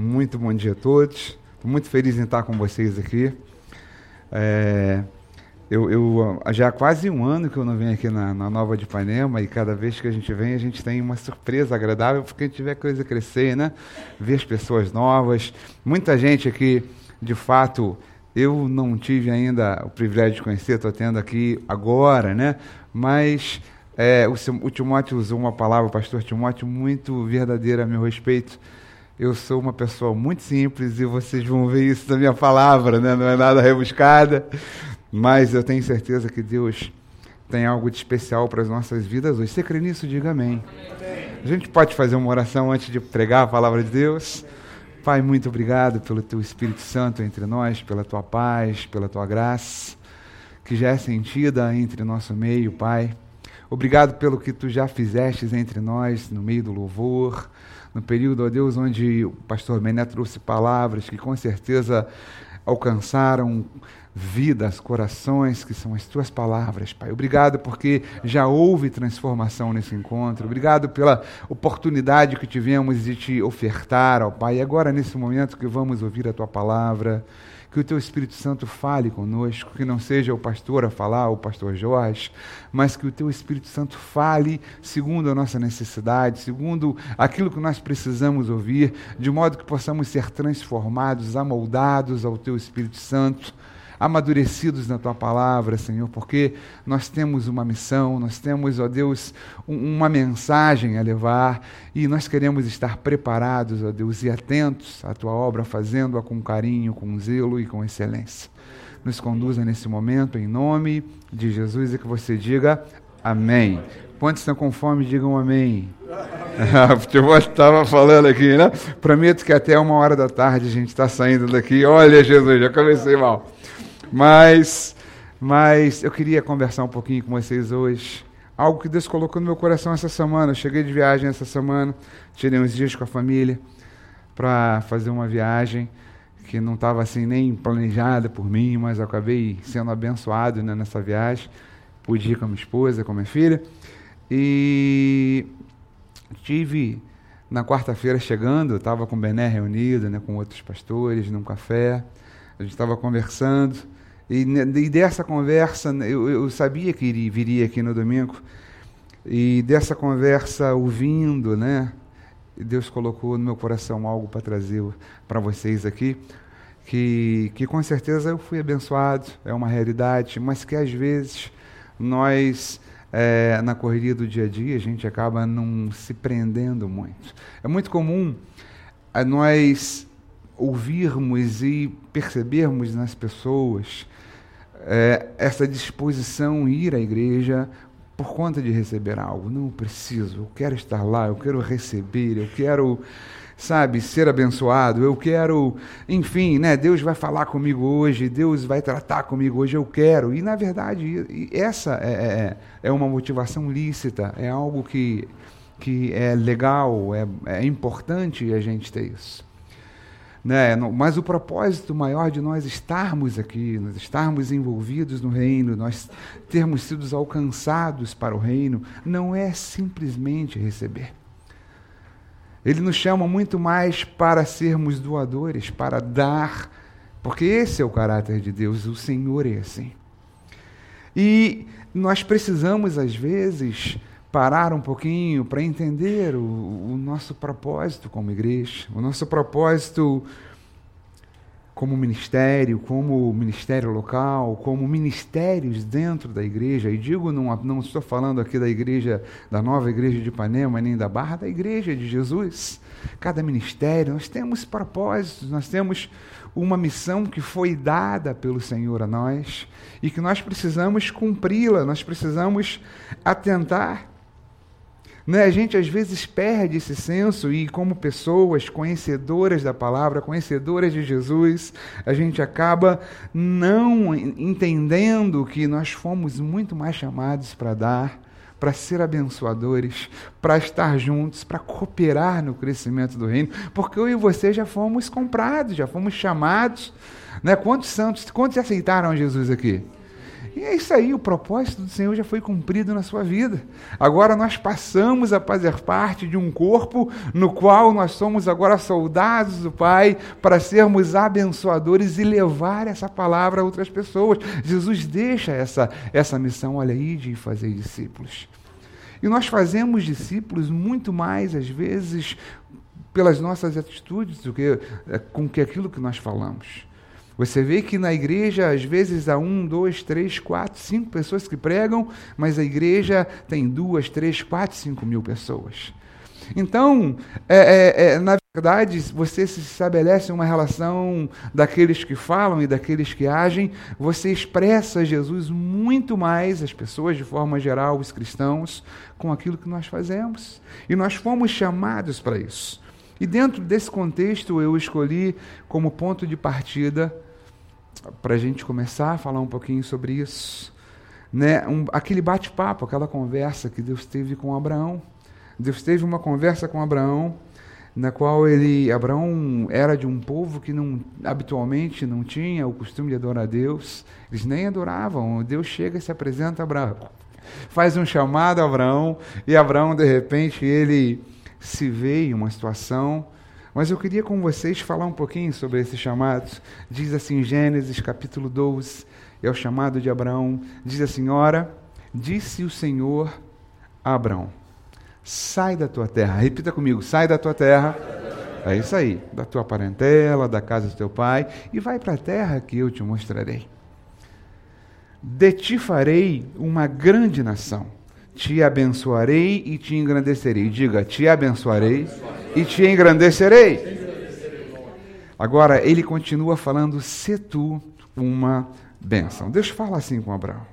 Muito bom dia a todos. Estou muito feliz em estar com vocês aqui. É, eu, eu, já há quase um ano que eu não venho aqui na, na, Nova de Ipanema e cada vez que a gente vem a gente tem uma surpresa agradável porque a gente vê a coisa crescer, né? Ver as pessoas novas. Muita gente aqui, de fato, eu não tive ainda o privilégio de conhecer, estou tendo aqui agora, né? Mas é, o, o Timóteo usou uma palavra, o pastor Timóteo, muito verdadeira a meu respeito eu sou uma pessoa muito simples e vocês vão ver isso na minha palavra, né? não é nada rebuscada, mas eu tenho certeza que Deus tem algo de especial para as nossas vidas hoje. Você crê nisso? Diga amém. A gente pode fazer uma oração antes de pregar a palavra de Deus? Pai, muito obrigado pelo teu Espírito Santo entre nós, pela tua paz, pela tua graça, que já é sentida entre nosso meio, Pai. Obrigado pelo que tu já fizestes entre nós no meio do louvor no período, ó Deus, onde o pastor Mené trouxe palavras que com certeza alcançaram vidas, corações, que são as tuas palavras, Pai. Obrigado porque já houve transformação nesse encontro. Obrigado pela oportunidade que tivemos de te ofertar, ó Pai. E agora, nesse momento que vamos ouvir a tua palavra, que o teu Espírito Santo fale conosco, que não seja o pastor a falar, o pastor Jorge, mas que o teu Espírito Santo fale segundo a nossa necessidade, segundo aquilo que nós precisamos ouvir, de modo que possamos ser transformados, amoldados ao teu Espírito Santo amadurecidos na tua palavra, Senhor, porque nós temos uma missão, nós temos, ó Deus, um, uma mensagem a levar e nós queremos estar preparados, ó Deus, e atentos à tua obra, fazendo-a com carinho, com zelo e com excelência. Nos conduza nesse momento, em nome de Jesus, e que você diga amém. Quantos estão com fome, digam amém. o futebol estava falando aqui, né? Prometo que até uma hora da tarde a gente está saindo daqui. Olha, Jesus, já comecei mal. Mas, mas eu queria conversar um pouquinho com vocês hoje. Algo que Deus colocou no meu coração essa semana. Eu cheguei de viagem essa semana, tirei uns dias com a família para fazer uma viagem que não estava assim nem planejada por mim, mas eu acabei sendo abençoado né, nessa viagem. Pude ir com a minha esposa, com a minha filha. E tive na quarta-feira chegando, estava com o Bené reunido, né, com outros pastores, num café. A gente estava conversando. E, e dessa conversa, eu, eu sabia que iria, viria aqui no domingo, e dessa conversa, ouvindo, né, Deus colocou no meu coração algo para trazer para vocês aqui, que, que com certeza eu fui abençoado, é uma realidade, mas que às vezes nós, é, na correria do dia a dia, a gente acaba não se prendendo muito. É muito comum é, nós ouvirmos e percebermos nas pessoas é, essa disposição ir à igreja por conta de receber algo. Não preciso, eu quero estar lá, eu quero receber, eu quero, sabe, ser abençoado, eu quero, enfim, né? Deus vai falar comigo hoje, Deus vai tratar comigo hoje, eu quero. E na verdade, essa é, é, é uma motivação lícita, é algo que, que é legal, é, é importante a gente ter isso. Né? Mas o propósito maior de nós estarmos aqui, nós estarmos envolvidos no reino, nós termos sido alcançados para o reino, não é simplesmente receber. Ele nos chama muito mais para sermos doadores, para dar, porque esse é o caráter de Deus, o Senhor é assim. E nós precisamos, às vezes, parar um pouquinho para entender o, o, nosso propósito como igreja, o nosso propósito como ministério, como ministério local, como ministérios dentro da igreja. E digo, não, não estou falando aqui da igreja, da nova igreja de Ipanema, nem da Barra, da igreja de Jesus. Cada ministério, nós temos propósitos, nós temos uma missão que foi dada pelo Senhor a nós e que nós precisamos cumpri-la, nós precisamos atentar. Né? A gente às vezes perde esse senso e, como pessoas conhecedoras da palavra, conhecedoras de Jesus, a gente acaba não entendendo que nós fomos muito mais chamados para dar, para ser abençoadores, para estar juntos, para cooperar no crescimento do reino, porque eu e você já fomos comprados, já fomos chamados. Né? Quantos santos, quantos aceitaram Jesus aqui? E é isso aí, o propósito do Senhor já foi cumprido na sua vida. Agora nós passamos a fazer parte de um corpo no qual nós somos agora soldados do Pai para sermos abençoadores e levar essa palavra a outras pessoas. Jesus deixa essa, essa missão, olha aí, de fazer discípulos. E nós fazemos discípulos muito mais, às vezes, pelas nossas atitudes do que é, com que aquilo que nós falamos. Você vê que na igreja, às vezes, há um, dois, três, quatro, cinco pessoas que pregam, mas a igreja tem duas, três, quatro, cinco mil pessoas. Então, é, é, é, na verdade, você se estabelece uma relação daqueles que falam e daqueles que agem, você expressa Jesus muito mais, as pessoas de forma geral, os cristãos, com aquilo que nós fazemos. E nós fomos chamados para isso. E dentro desse contexto, eu escolhi como ponto de partida, para a gente começar a falar um pouquinho sobre isso, né? Um, aquele bate-papo, aquela conversa que Deus teve com Abraão. Deus teve uma conversa com Abraão, na qual ele, Abraão era de um povo que não, habitualmente não tinha o costume de adorar a Deus, eles nem adoravam. Deus chega e se apresenta a Abraão, faz um chamado a Abraão, e Abraão, de repente, ele se vê em uma situação. Mas eu queria com vocês falar um pouquinho sobre esses chamados. Diz assim, Gênesis capítulo 12, é o chamado de Abraão. Diz assim: Ora, disse o Senhor a Abraão: Sai da tua terra. Repita comigo: Sai da tua terra. É isso aí, da tua parentela, da casa do teu pai, e vai para a terra que eu te mostrarei. De ti farei uma grande nação te abençoarei e te engrandecerei. Diga, te abençoarei e te engrandecerei. Agora, ele continua falando, se tu uma bênção. Deus fala assim com Abraão.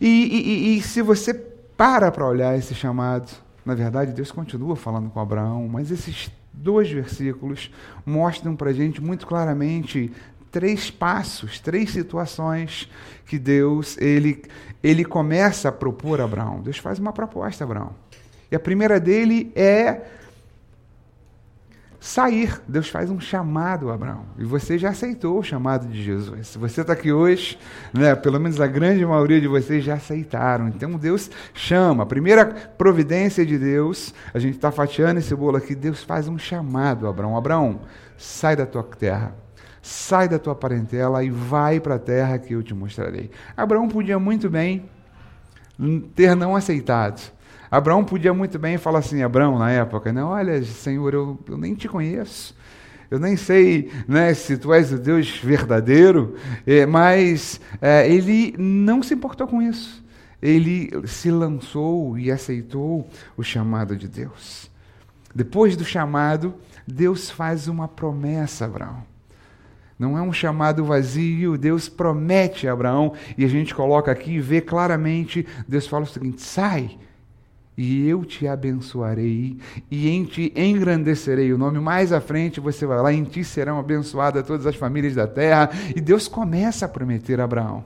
E, e, e se você para para olhar esse chamado, na verdade, Deus continua falando com Abraão, mas esses dois versículos mostram para a gente muito claramente três passos, três situações que Deus ele, ele começa a propor a Abraão. Deus faz uma proposta a Abraão. E a primeira dele é sair. Deus faz um chamado a Abraão. E você já aceitou o chamado de Jesus. Se você está aqui hoje, né, pelo menos a grande maioria de vocês já aceitaram. Então Deus chama. A primeira providência de Deus, a gente está fatiando esse bolo aqui, Deus faz um chamado a Abraão. Abraão, sai da tua terra sai da tua parentela e vai para a terra que eu te mostrarei. Abraão podia muito bem ter não aceitado. Abraão podia muito bem falar assim, Abraão na época, né? olha, Senhor, eu, eu nem te conheço. Eu nem sei né, se tu és o Deus verdadeiro, é, mas é, ele não se importou com isso. Ele se lançou e aceitou o chamado de Deus. Depois do chamado, Deus faz uma promessa a Abraão. Não é um chamado vazio, Deus promete a Abraão, e a gente coloca aqui e vê claramente, Deus fala o seguinte: sai, e eu te abençoarei, e em ti engrandecerei o nome. Mais à frente você vai lá, em ti serão abençoadas todas as famílias da terra, e Deus começa a prometer a Abraão.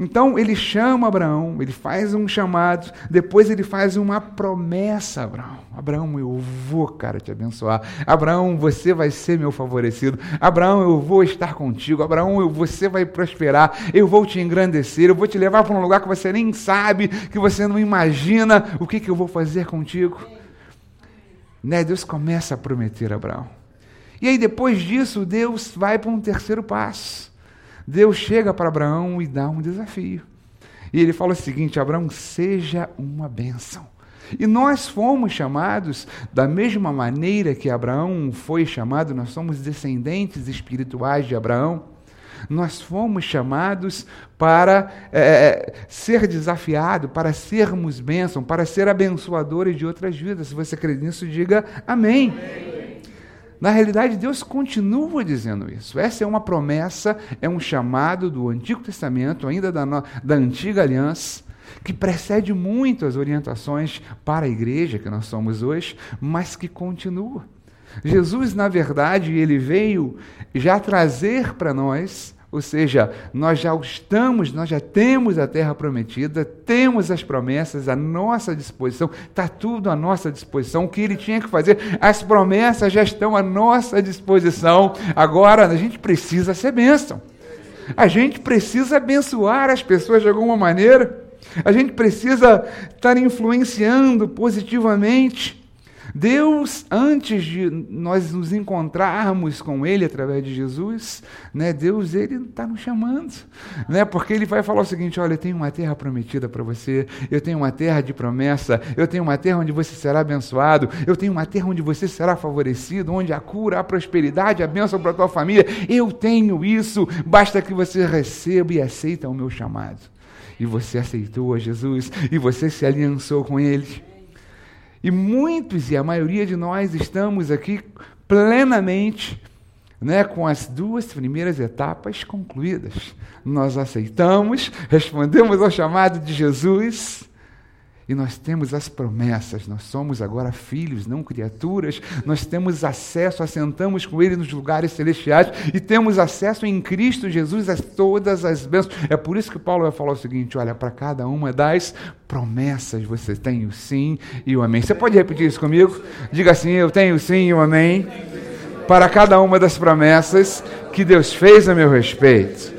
Então ele chama Abraão, ele faz um chamado, depois ele faz uma promessa a Abraão. Abraão, eu vou, cara, te abençoar. Abraão, você vai ser meu favorecido. Abraão, eu vou estar contigo. Abraão, você vai prosperar. Eu vou te engrandecer. Eu vou te levar para um lugar que você nem sabe, que você não imagina o que, que eu vou fazer contigo. Né? Deus começa a prometer a Abraão. E aí, depois disso, Deus vai para um terceiro passo. Deus chega para Abraão e dá um desafio. E ele fala o seguinte: Abraão, seja uma bênção. E nós fomos chamados da mesma maneira que Abraão foi chamado, nós somos descendentes espirituais de Abraão. Nós fomos chamados para é, ser desafiado, para sermos bênção, para ser abençoadores de outras vidas. Se você crê nisso, diga amém. amém. Na realidade, Deus continua dizendo isso. Essa é uma promessa, é um chamado do Antigo Testamento, ainda da, da antiga aliança, que precede muito as orientações para a igreja que nós somos hoje, mas que continua. Jesus, na verdade, ele veio já trazer para nós ou seja, nós já estamos, nós já temos a terra prometida, temos as promessas à nossa disposição, está tudo à nossa disposição. O que ele tinha que fazer, as promessas já estão à nossa disposição. Agora a gente precisa ser bênção. A gente precisa abençoar as pessoas de alguma maneira. A gente precisa estar influenciando positivamente. Deus, antes de nós nos encontrarmos com Ele através de Jesus, né, Deus ele está nos chamando, né, porque Ele vai falar o seguinte: olha, eu tenho uma terra prometida para você, eu tenho uma terra de promessa, eu tenho uma terra onde você será abençoado, eu tenho uma terra onde você será favorecido, onde a cura, a prosperidade, a bênção para a tua família, eu tenho isso, basta que você receba e aceita o meu chamado. E você aceitou a Jesus, e você se aliançou com Ele. E muitos, e a maioria de nós, estamos aqui plenamente né, com as duas primeiras etapas concluídas. Nós aceitamos, respondemos ao chamado de Jesus e nós temos as promessas, nós somos agora filhos, não criaturas, nós temos acesso, assentamos com Ele nos lugares celestiais e temos acesso em Cristo Jesus a todas as bênçãos. É por isso que Paulo vai falar o seguinte: olha, para cada uma das promessas você tem o sim e o amém. Você pode repetir isso comigo? Diga assim: eu tenho sim e o amém para cada uma das promessas que Deus fez a meu respeito.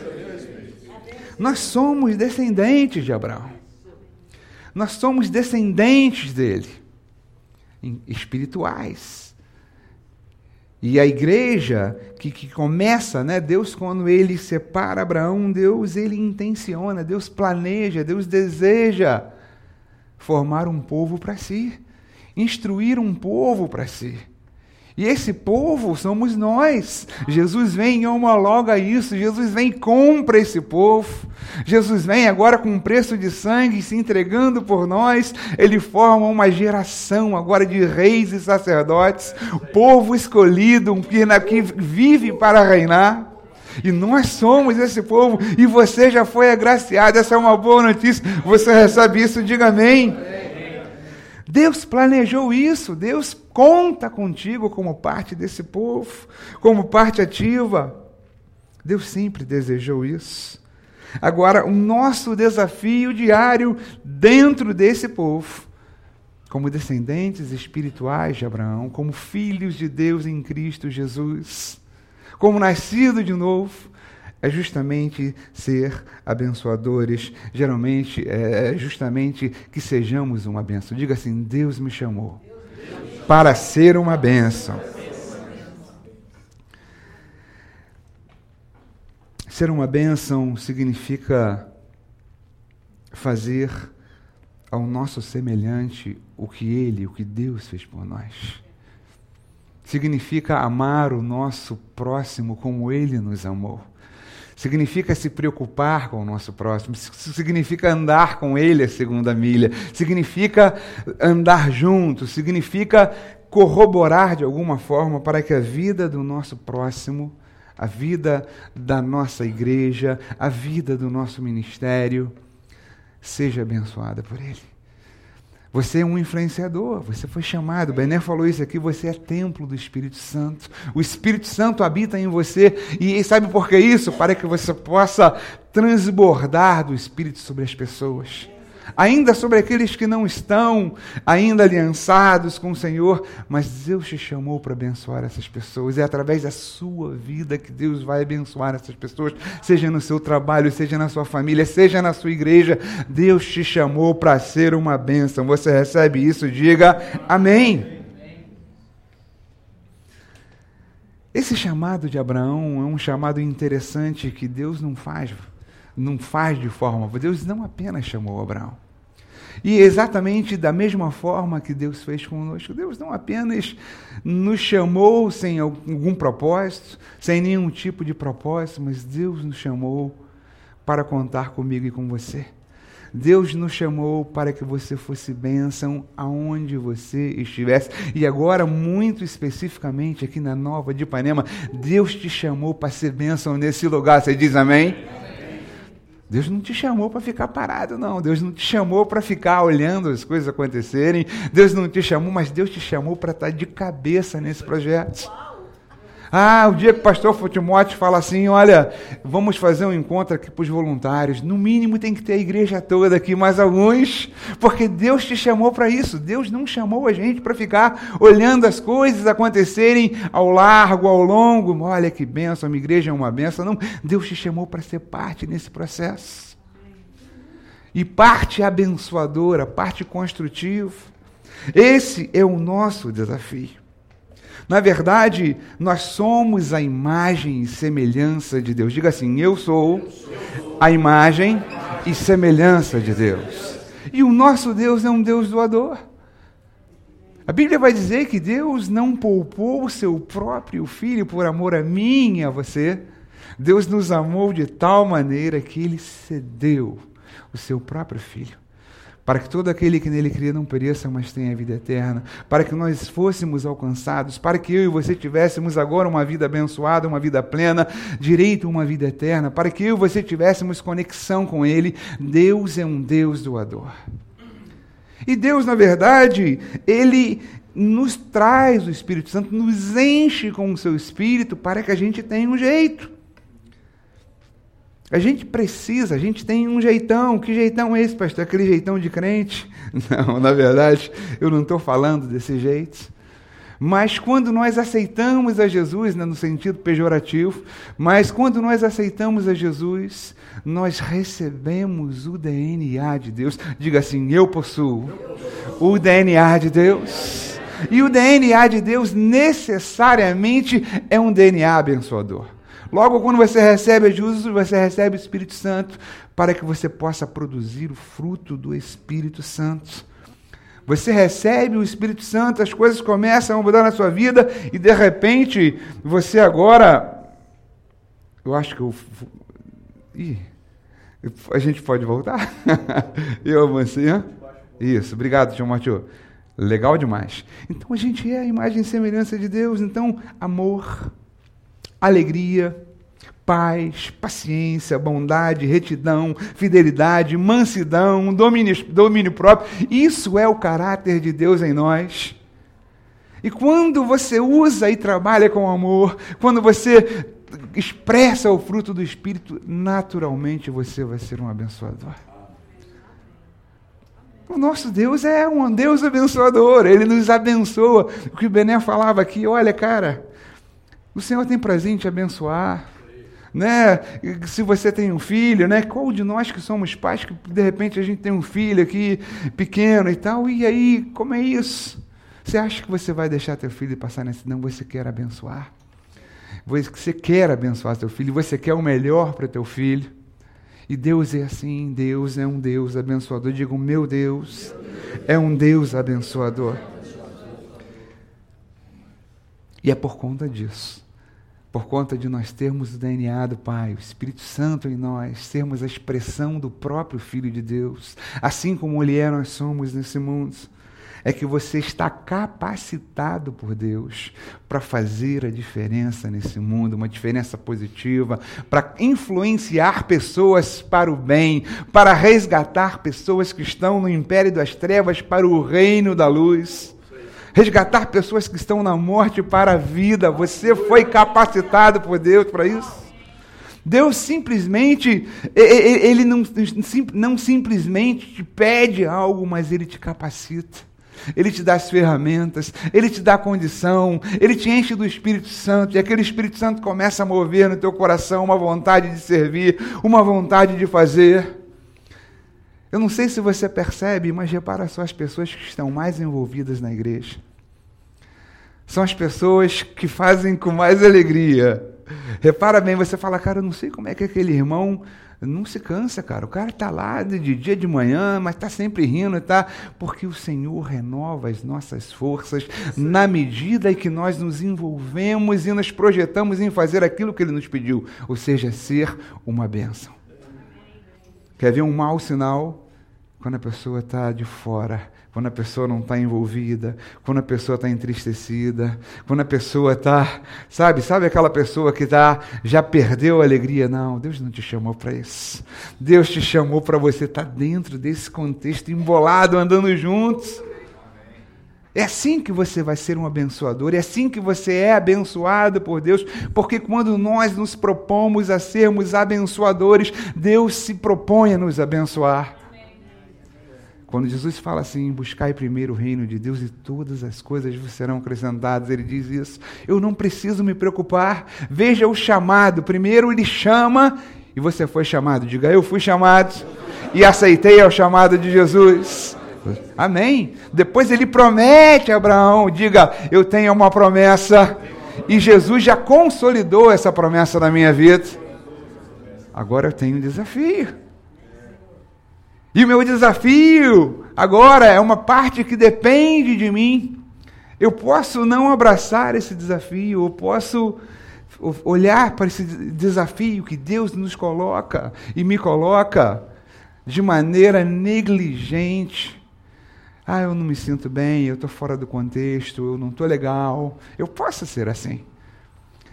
Nós somos descendentes de Abraão. Nós somos descendentes dele, espirituais. E a igreja que, que começa, né, Deus quando ele separa Abraão, Deus ele intenciona, Deus planeja, Deus deseja formar um povo para si, instruir um povo para si. E esse povo somos nós. Jesus vem e homologa isso. Jesus vem e compra esse povo. Jesus vem agora com um preço de sangue se entregando por nós. Ele forma uma geração agora de reis e sacerdotes, povo escolhido, que vive para reinar. E nós somos esse povo, e você já foi agraciado. Essa é uma boa notícia. Você recebe isso, diga amém. Deus planejou isso, Deus conta contigo como parte desse povo, como parte ativa. Deus sempre desejou isso. Agora, o nosso desafio diário dentro desse povo, como descendentes espirituais de Abraão, como filhos de Deus em Cristo Jesus, como nascido de novo, é justamente ser abençoadores, geralmente é justamente que sejamos uma benção. Diga assim: Deus me chamou para ser uma benção. Ser uma bênção significa fazer ao nosso semelhante o que ele, o que Deus fez por nós. Significa amar o nosso próximo como ele nos amou significa se preocupar com o nosso próximo, significa andar com ele a segunda milha, significa andar junto, significa corroborar de alguma forma para que a vida do nosso próximo, a vida da nossa igreja, a vida do nosso ministério seja abençoada por ele. Você é um influenciador, você foi chamado. Bené falou isso aqui, você é templo do Espírito Santo. O Espírito Santo habita em você. E sabe por que isso? Para que você possa transbordar do Espírito sobre as pessoas ainda sobre aqueles que não estão ainda aliançados com o Senhor, mas Deus te chamou para abençoar essas pessoas. É através da sua vida que Deus vai abençoar essas pessoas, seja no seu trabalho, seja na sua família, seja na sua igreja. Deus te chamou para ser uma bênção. Você recebe isso? Diga amém. Esse chamado de Abraão é um chamado interessante que Deus não faz não faz de forma. Deus não apenas chamou Abraão. E exatamente da mesma forma que Deus fez conosco, Deus não apenas nos chamou sem algum propósito, sem nenhum tipo de propósito, mas Deus nos chamou para contar comigo e com você. Deus nos chamou para que você fosse bênção aonde você estivesse. E agora, muito especificamente aqui na Nova de Ipanema, Deus te chamou para ser bênção nesse lugar. Você diz amém? Deus não te chamou para ficar parado, não. Deus não te chamou para ficar olhando as coisas acontecerem. Deus não te chamou, mas Deus te chamou para estar de cabeça nesse projeto. Ah, o dia que o pastor Timóteo fala assim: olha, vamos fazer um encontro aqui para os voluntários. No mínimo tem que ter a igreja toda aqui, mais alguns, porque Deus te chamou para isso. Deus não chamou a gente para ficar olhando as coisas acontecerem ao largo, ao longo. Olha que benção, a minha igreja é uma benção. Não, Deus te chamou para ser parte nesse processo. E parte abençoadora, parte construtiva. Esse é o nosso desafio. Na verdade, nós somos a imagem e semelhança de Deus. Diga assim: Eu sou a imagem e semelhança de Deus. E o nosso Deus é um Deus doador. A Bíblia vai dizer que Deus não poupou o seu próprio filho por amor a mim e a você. Deus nos amou de tal maneira que ele cedeu o seu próprio filho para que todo aquele que nele cria não pereça, mas tenha vida eterna, para que nós fôssemos alcançados, para que eu e você tivéssemos agora uma vida abençoada, uma vida plena, direito a uma vida eterna, para que eu e você tivéssemos conexão com Ele. Deus é um Deus doador. E Deus, na verdade, Ele nos traz o Espírito Santo, nos enche com o seu Espírito para que a gente tenha um jeito. A gente precisa, a gente tem um jeitão. Que jeitão é esse, pastor? Aquele jeitão de crente? Não, na verdade, eu não estou falando desse jeito. Mas quando nós aceitamos a Jesus, né, no sentido pejorativo, mas quando nós aceitamos a Jesus, nós recebemos o DNA de Deus. Diga assim: eu possuo o DNA de Deus. E o DNA de Deus necessariamente é um DNA abençoador. Logo, quando você recebe Jesus, você recebe o Espírito Santo para que você possa produzir o fruto do Espírito Santo. Você recebe o Espírito Santo, as coisas começam a mudar na sua vida e de repente você agora. Eu acho que eu. Ih, a gente pode voltar? eu avancei, hein? Isso, obrigado, João Matheus. Legal demais. Então a gente é a imagem e semelhança de Deus. Então, amor, alegria, paz, paciência, bondade, retidão, fidelidade, mansidão, domínio, domínio próprio. Isso é o caráter de Deus em nós. E quando você usa e trabalha com amor, quando você expressa o fruto do Espírito, naturalmente você vai ser um abençoador. O nosso Deus é um Deus abençoador, ele nos abençoa. O que o Bené falava aqui, olha, cara, o Senhor tem prazer em te abençoar. Né? Se você tem um filho, né? Qual de nós que somos pais que de repente a gente tem um filho aqui pequeno e tal, e aí, como é isso? Você acha que você vai deixar teu filho passar nesse não, você quer abençoar? Você quer abençoar teu filho, você quer o melhor para teu filho. E Deus é assim, Deus é um Deus abençoador. Digo, meu Deus é um Deus abençoador. E é por conta disso, por conta de nós termos o DNA do Pai, o Espírito Santo em nós, sermos a expressão do próprio Filho de Deus, assim como Ele é, nós somos nesse mundo, é que você está capacitado por Deus para fazer a diferença nesse mundo, uma diferença positiva, para influenciar pessoas para o bem, para resgatar pessoas que estão no império das trevas para o reino da luz resgatar pessoas que estão na morte para a vida. Você foi capacitado por Deus para isso. Deus simplesmente, Ele não, não simplesmente te pede algo, mas Ele te capacita. Ele te dá as ferramentas, Ele te dá a condição, Ele te enche do Espírito Santo, e aquele Espírito Santo começa a mover no teu coração uma vontade de servir, uma vontade de fazer. Eu não sei se você percebe, mas repara só as pessoas que estão mais envolvidas na igreja. São as pessoas que fazem com mais alegria. Repara bem, você fala, cara, eu não sei como é que aquele irmão não se cansa, cara. O cara está lá de dia de manhã, mas está sempre rindo, tá? Porque o Senhor renova as nossas forças na medida em que nós nos envolvemos e nos projetamos em fazer aquilo que Ele nos pediu, ou seja, ser uma bênção. Quer ver um mau sinal? Quando a pessoa está de fora, quando a pessoa não está envolvida, quando a pessoa está entristecida, quando a pessoa está, sabe, sabe aquela pessoa que tá, já perdeu a alegria? Não, Deus não te chamou para isso. Deus te chamou para você estar tá dentro desse contexto, embolado, andando juntos. É assim que você vai ser um abençoador, é assim que você é abençoado por Deus, porque quando nós nos propomos a sermos abençoadores, Deus se propõe a nos abençoar. Quando Jesus fala assim, buscai primeiro o reino de Deus e todas as coisas vos serão acrescentadas, ele diz isso. Eu não preciso me preocupar. Veja o chamado. Primeiro ele chama e você foi chamado. Diga, eu fui chamado e aceitei ao chamado de Jesus. Amém. Depois ele promete a Abraão, diga, eu tenho uma promessa. E Jesus já consolidou essa promessa na minha vida. Agora eu tenho um desafio. E o meu desafio agora é uma parte que depende de mim. Eu posso não abraçar esse desafio, eu posso olhar para esse desafio que Deus nos coloca e me coloca de maneira negligente ah, eu não me sinto bem, eu estou fora do contexto, eu não estou legal. Eu posso ser assim.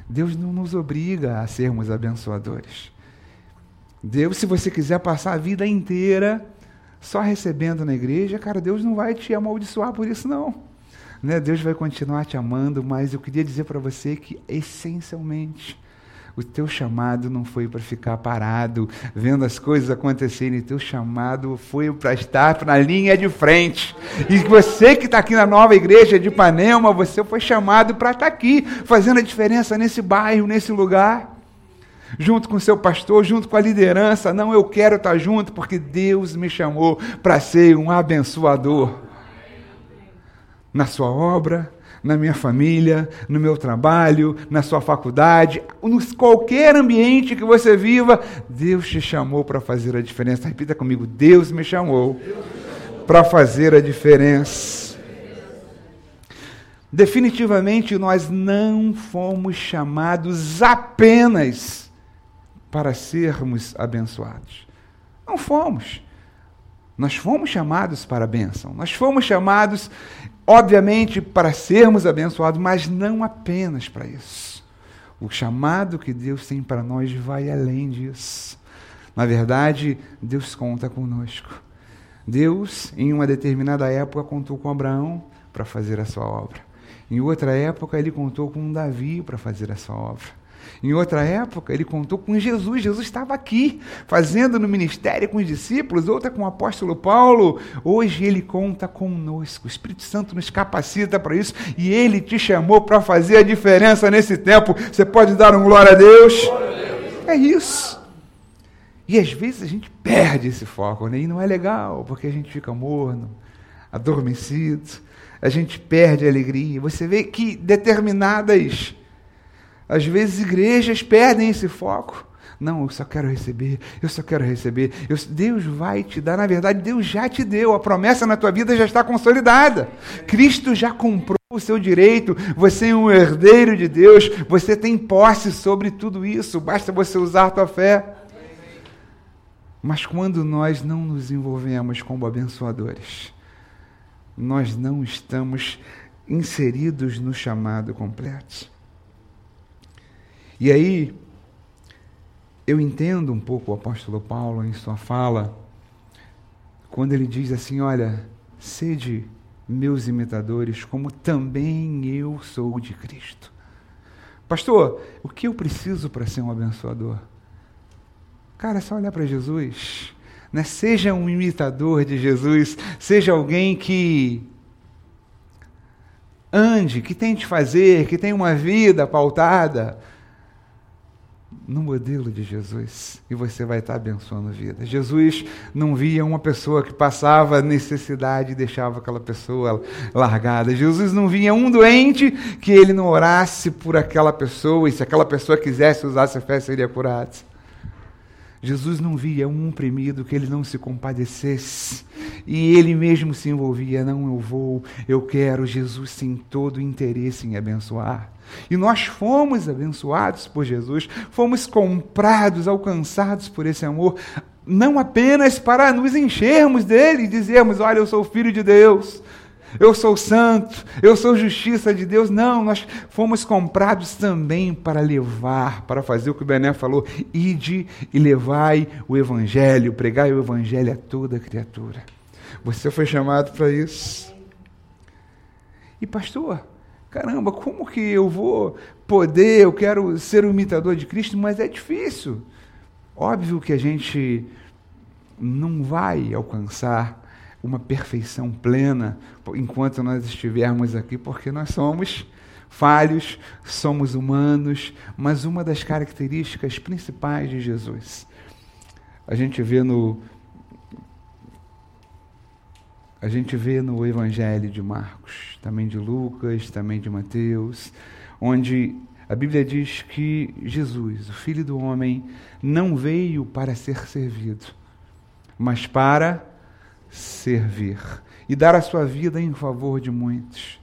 Deus não nos obriga a sermos abençoadores. Deus, se você quiser passar a vida inteira só recebendo na igreja, cara, Deus não vai te amaldiçoar por isso, não. Né? Deus vai continuar te amando, mas eu queria dizer para você que, essencialmente, o teu chamado não foi para ficar parado, vendo as coisas acontecerem. O teu chamado foi para estar na linha de frente. E você que está aqui na nova igreja de Ipanema, você foi chamado para estar tá aqui, fazendo a diferença nesse bairro, nesse lugar. Junto com seu pastor, junto com a liderança. Não, eu quero estar junto porque Deus me chamou para ser um abençoador. Na sua obra, na minha família, no meu trabalho, na sua faculdade, em qualquer ambiente que você viva, Deus te chamou para fazer a diferença. Repita comigo: Deus me chamou para fazer a diferença. Definitivamente nós não fomos chamados apenas para sermos abençoados. Não fomos. Nós fomos chamados para a bênção. Nós fomos chamados obviamente, para sermos abençoados, mas não apenas para isso. O chamado que Deus tem para nós vai além disso. Na verdade, Deus conta conosco. Deus, em uma determinada época, contou com Abraão para fazer a sua obra. Em outra época, ele contou com Davi para fazer a sua obra. Em outra época, ele contou com Jesus. Jesus estava aqui, fazendo no ministério com os discípulos, outra com o apóstolo Paulo. Hoje ele conta conosco. O Espírito Santo nos capacita para isso e ele te chamou para fazer a diferença nesse tempo. Você pode dar um glória a Deus? É isso. E às vezes a gente perde esse foco, né? e não é legal, porque a gente fica morno, adormecido, a gente perde a alegria. Você vê que determinadas às vezes igrejas perdem esse foco. Não, eu só quero receber, eu só quero receber. Eu, Deus vai te dar, na verdade, Deus já te deu, a promessa na tua vida já está consolidada. Cristo já comprou o seu direito, você é um herdeiro de Deus, você tem posse sobre tudo isso, basta você usar a tua fé. Mas quando nós não nos envolvemos como abençoadores, nós não estamos inseridos no chamado completo. E aí, eu entendo um pouco o apóstolo Paulo em sua fala, quando ele diz assim: Olha, sede meus imitadores, como também eu sou de Cristo. Pastor, o que eu preciso para ser um abençoador? Cara, é só olhar para Jesus. Né? Seja um imitador de Jesus, seja alguém que ande, que tente fazer, que tenha uma vida pautada no modelo de Jesus e você vai estar abençoando a vida. Jesus não via uma pessoa que passava necessidade e deixava aquela pessoa largada. Jesus não via um doente que ele não orasse por aquela pessoa e se aquela pessoa quisesse usar essa fé seria curada. Jesus não via um oprimido que ele não se compadecesse. E ele mesmo se envolvia. Não, eu vou, eu quero. Jesus tem todo interesse em abençoar. E nós fomos abençoados por Jesus, fomos comprados, alcançados por esse amor, não apenas para nos enchermos dele e dizermos: Olha, eu sou filho de Deus, eu sou santo, eu sou justiça de Deus. Não, nós fomos comprados também para levar, para fazer o que o Bené falou: ide e levai o Evangelho, pregai o Evangelho a toda criatura. Você foi chamado para isso. E pastor, caramba, como que eu vou poder, eu quero ser um imitador de Cristo, mas é difícil. Óbvio que a gente não vai alcançar uma perfeição plena enquanto nós estivermos aqui, porque nós somos falhos, somos humanos, mas uma das características principais de Jesus. A gente vê no a gente vê no Evangelho de Marcos, também de Lucas, também de Mateus, onde a Bíblia diz que Jesus, o Filho do Homem, não veio para ser servido, mas para servir e dar a sua vida em favor de muitos.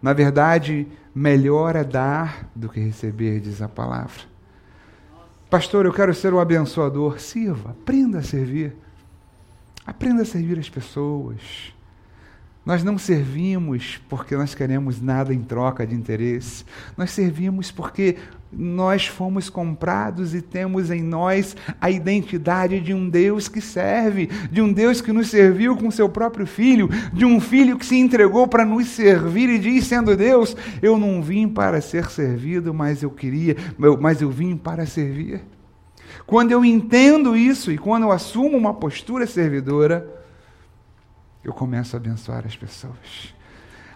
Na verdade, melhor é dar do que receber, diz a palavra. Pastor, eu quero ser um abençoador. Sirva, aprenda a servir. Aprenda a servir as pessoas. Nós não servimos porque nós queremos nada em troca de interesse. Nós servimos porque nós fomos comprados e temos em nós a identidade de um Deus que serve, de um Deus que nos serviu com seu próprio filho, de um filho que se entregou para nos servir e diz sendo Deus, eu não vim para ser servido, mas eu queria, mas eu vim para servir. Quando eu entendo isso e quando eu assumo uma postura servidora, eu começo a abençoar as pessoas.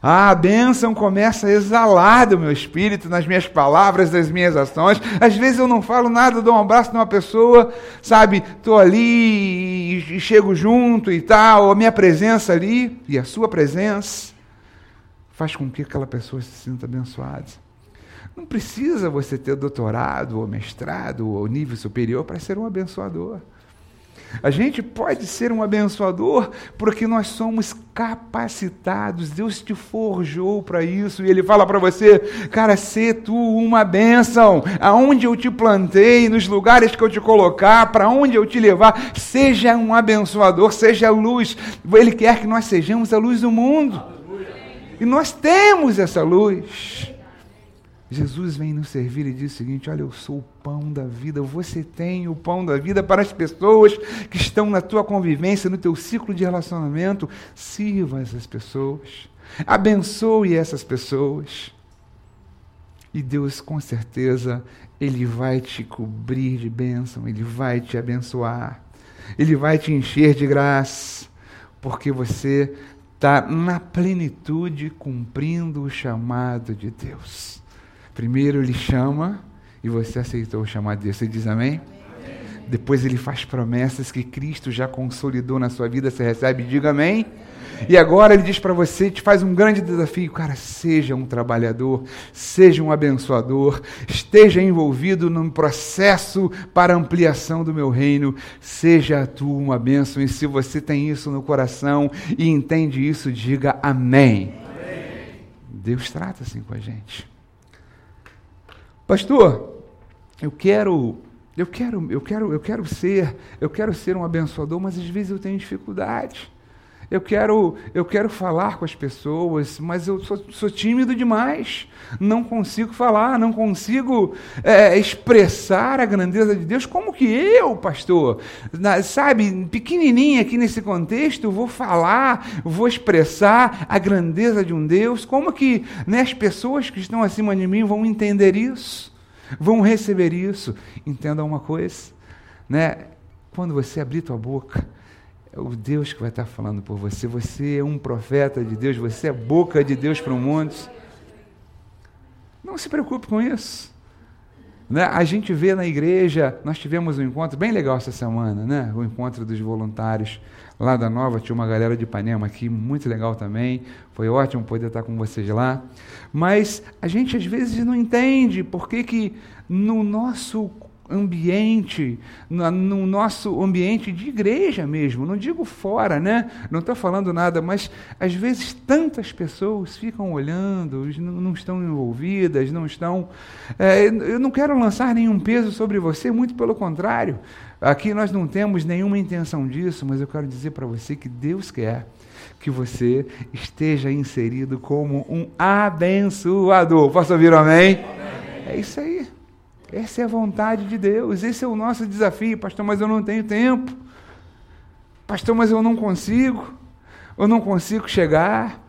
A bênção começa a exalar do meu espírito, nas minhas palavras, nas minhas ações. Às vezes eu não falo nada, dou um abraço numa pessoa, sabe? Estou ali e chego junto e tal. A minha presença ali e a sua presença faz com que aquela pessoa se sinta abençoada. Não precisa você ter doutorado ou mestrado ou nível superior para ser um abençoador. A gente pode ser um abençoador porque nós somos capacitados. Deus te forjou para isso. E Ele fala para você, cara, ser tu uma bênção. Aonde eu te plantei, nos lugares que eu te colocar, para onde eu te levar, seja um abençoador, seja luz. Ele quer que nós sejamos a luz do mundo. E nós temos essa luz. Jesus vem nos servir e diz o seguinte: Olha, eu sou o pão da vida. Você tem o pão da vida para as pessoas que estão na tua convivência, no teu ciclo de relacionamento. Sirva essas pessoas. Abençoe essas pessoas. E Deus, com certeza, Ele vai te cobrir de bênção, Ele vai te abençoar, Ele vai te encher de graça, porque você está na plenitude cumprindo o chamado de Deus. Primeiro ele chama e você aceitou o chamado de Deus. Você diz amém? amém? Depois ele faz promessas que Cristo já consolidou na sua vida. Você recebe? Diga amém. E agora ele diz para você, te faz um grande desafio, cara, seja um trabalhador, seja um abençoador, esteja envolvido num processo para ampliação do meu reino, seja tu uma bênção. E se você tem isso no coração e entende isso, diga amém. amém. Deus trata assim com a gente. Pastor, eu quero, eu quero, eu quero, eu quero ser, eu quero ser um abençoador, mas às vezes eu tenho dificuldade. Eu quero, eu quero falar com as pessoas, mas eu sou, sou tímido demais. Não consigo falar, não consigo é, expressar a grandeza de Deus. Como que eu, pastor, na, sabe, pequenininho aqui nesse contexto, vou falar, vou expressar a grandeza de um Deus? Como que né, as pessoas que estão acima de mim vão entender isso? Vão receber isso? Entenda uma coisa, né? Quando você abrir tua boca, é o Deus que vai estar falando por você. Você é um profeta de Deus, você é boca de Deus para o mundo. Não se preocupe com isso. Né? A gente vê na igreja, nós tivemos um encontro bem legal essa semana, né? o encontro dos voluntários lá da Nova, tinha uma galera de Ipanema aqui, muito legal também, foi ótimo poder estar com vocês lá. Mas a gente às vezes não entende por que, que no nosso ambiente, no, nosso ambiente de igreja mesmo, não digo fora, né? Não estou falando nada, mas às vezes tantas pessoas ficam olhando, não, estão envolvidas, não estão. É, eu não quero lançar nenhum peso sobre você, muito pelo contrário. Aqui nós não temos nenhuma intenção disso, mas eu quero dizer para você que Deus quer que você esteja inserido como um abençoador. Posso ouvir um amém? amém? É isso aí. Essa é a vontade de Deus, esse é o nosso desafio, pastor, mas eu não tenho tempo. Pastor, mas eu não consigo. Eu não consigo chegar.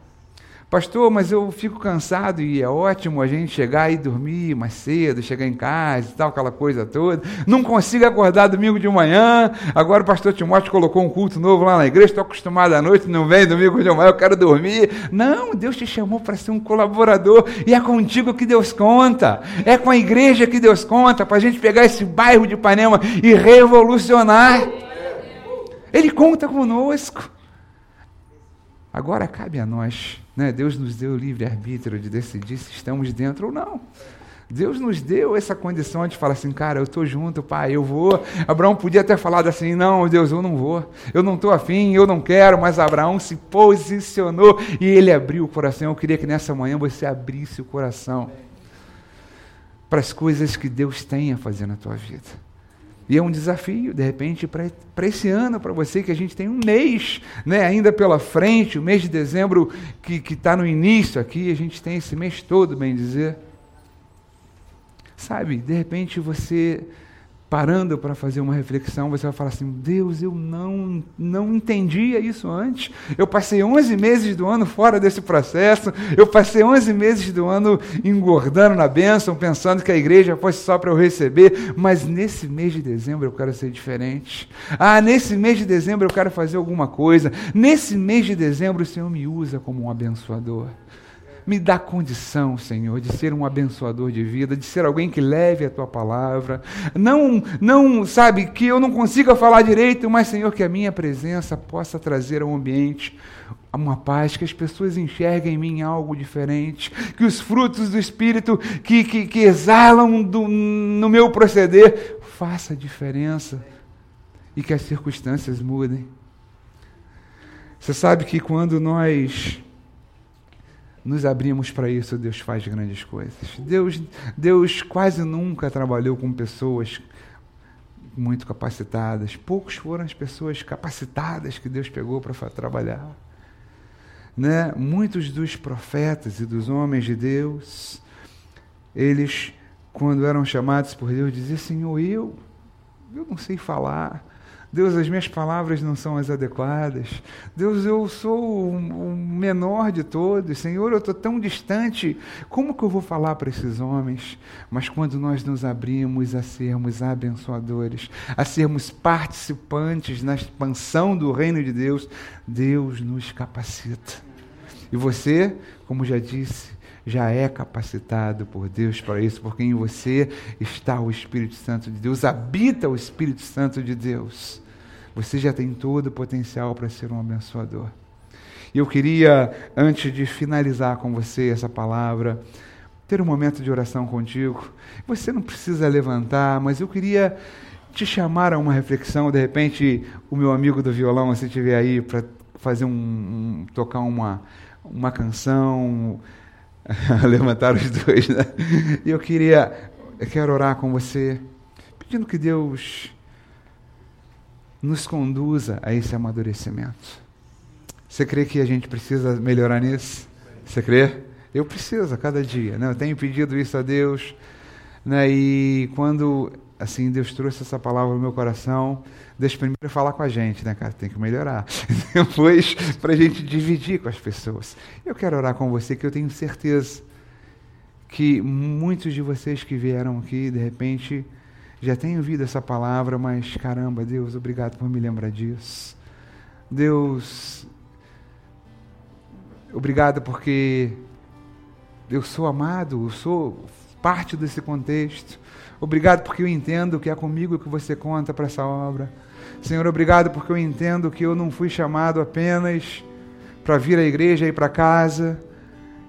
Pastor, mas eu fico cansado e é ótimo a gente chegar e dormir mais cedo, chegar em casa e tal, aquela coisa toda. Não consigo acordar domingo de manhã. Agora o pastor Timóteo colocou um culto novo lá na igreja, estou acostumado à noite, não vem domingo de manhã, eu quero dormir. Não, Deus te chamou para ser um colaborador e é contigo que Deus conta. É com a igreja que Deus conta, para a gente pegar esse bairro de Ipanema e revolucionar. Ele conta conosco. Agora cabe a nós né? Deus nos deu o livre-arbítrio de decidir se estamos dentro ou não. Deus nos deu essa condição de falar assim, cara, eu estou junto, pai, eu vou. Abraão podia ter falado assim, não, Deus, eu não vou, eu não estou afim, eu não quero, mas Abraão se posicionou e ele abriu o coração. Eu queria que nessa manhã você abrisse o coração para as coisas que Deus tem a fazer na tua vida. E é um desafio, de repente, para esse ano, para você, que a gente tem um mês né, ainda pela frente, o mês de dezembro que está no início aqui, a gente tem esse mês todo, bem dizer. Sabe, de repente você parando para fazer uma reflexão, você vai falar assim: Deus, eu não, não entendia isso antes. Eu passei 11 meses do ano fora desse processo, eu passei 11 meses do ano engordando na bênção, pensando que a igreja fosse só para eu receber, mas nesse mês de dezembro eu quero ser diferente. Ah, nesse mês de dezembro eu quero fazer alguma coisa. Nesse mês de dezembro o Senhor me usa como um abençoador. Me dá condição, Senhor, de ser um abençoador de vida, de ser alguém que leve a tua palavra. Não, não, sabe, que eu não consiga falar direito, mas, Senhor, que a minha presença possa trazer ao ambiente uma paz, que as pessoas enxerguem em mim algo diferente, que os frutos do Espírito que, que, que exalam do, no meu proceder faça diferença e que as circunstâncias mudem. Você sabe que quando nós nos abrimos para isso, Deus faz grandes coisas. Deus, Deus quase nunca trabalhou com pessoas muito capacitadas. Poucos foram as pessoas capacitadas que Deus pegou para trabalhar. Né? Muitos dos profetas e dos homens de Deus, eles, quando eram chamados por Deus, diziam: Senhor, eu, eu não sei falar. Deus, as minhas palavras não são as adequadas. Deus, eu sou o menor de todos. Senhor, eu estou tão distante. Como que eu vou falar para esses homens? Mas quando nós nos abrimos a sermos abençoadores, a sermos participantes na expansão do reino de Deus, Deus nos capacita. E você, como já disse, já é capacitado por Deus para isso, porque em você está o Espírito Santo de Deus, habita o Espírito Santo de Deus. Você já tem todo o potencial para ser um abençoador. E eu queria, antes de finalizar com você essa palavra, ter um momento de oração contigo. Você não precisa levantar, mas eu queria te chamar a uma reflexão. De repente, o meu amigo do violão, se estiver aí para fazer um, um, tocar uma, uma canção, levantar os dois, né? E eu queria, eu quero orar com você, pedindo que Deus nos conduza a esse amadurecimento. Você crê que a gente precisa melhorar nisso? Você crê? Eu preciso a cada dia, né? Eu tenho pedido isso a Deus, né? E quando assim Deus trouxe essa palavra no meu coração, Deus primeiro falar com a gente, né, cara? Tem que melhorar. Depois, para a gente dividir com as pessoas. Eu quero orar com você, que eu tenho certeza que muitos de vocês que vieram aqui, de repente, já têm ouvido essa palavra, mas caramba, Deus, obrigado por me lembrar disso. Deus, obrigado porque eu sou amado, eu sou parte desse contexto. Obrigado porque eu entendo que é comigo que você conta para essa obra. Senhor, obrigado porque eu entendo que eu não fui chamado apenas para vir à igreja e ir para casa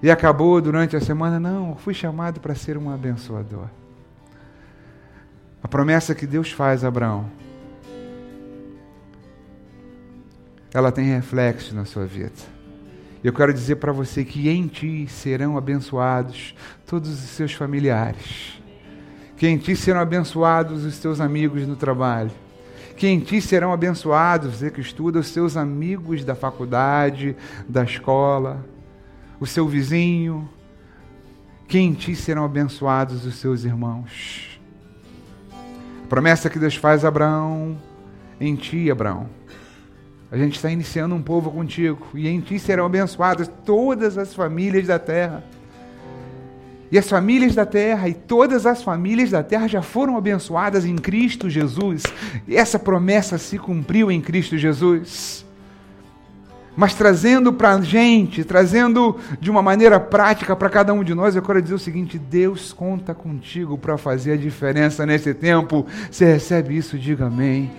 e acabou durante a semana. Não, eu fui chamado para ser um abençoador. A promessa que Deus faz a Abraão, ela tem reflexo na sua vida. Eu quero dizer para você que em ti serão abençoados todos os seus familiares. Que em ti serão abençoados os teus amigos no trabalho que em ti serão abençoados, você que estuda, os seus amigos da faculdade, da escola, o seu vizinho, que em ti serão abençoados os seus irmãos. A promessa que Deus faz a Abraão, em ti, Abraão, A gente está iniciando um povo contigo, e em ti serão abençoadas todas as famílias da terra. E as famílias da terra e todas as famílias da terra já foram abençoadas em Cristo Jesus. E essa promessa se cumpriu em Cristo Jesus. Mas trazendo para a gente, trazendo de uma maneira prática para cada um de nós, eu quero dizer o seguinte: Deus conta contigo para fazer a diferença nesse tempo. Você recebe isso, diga amém.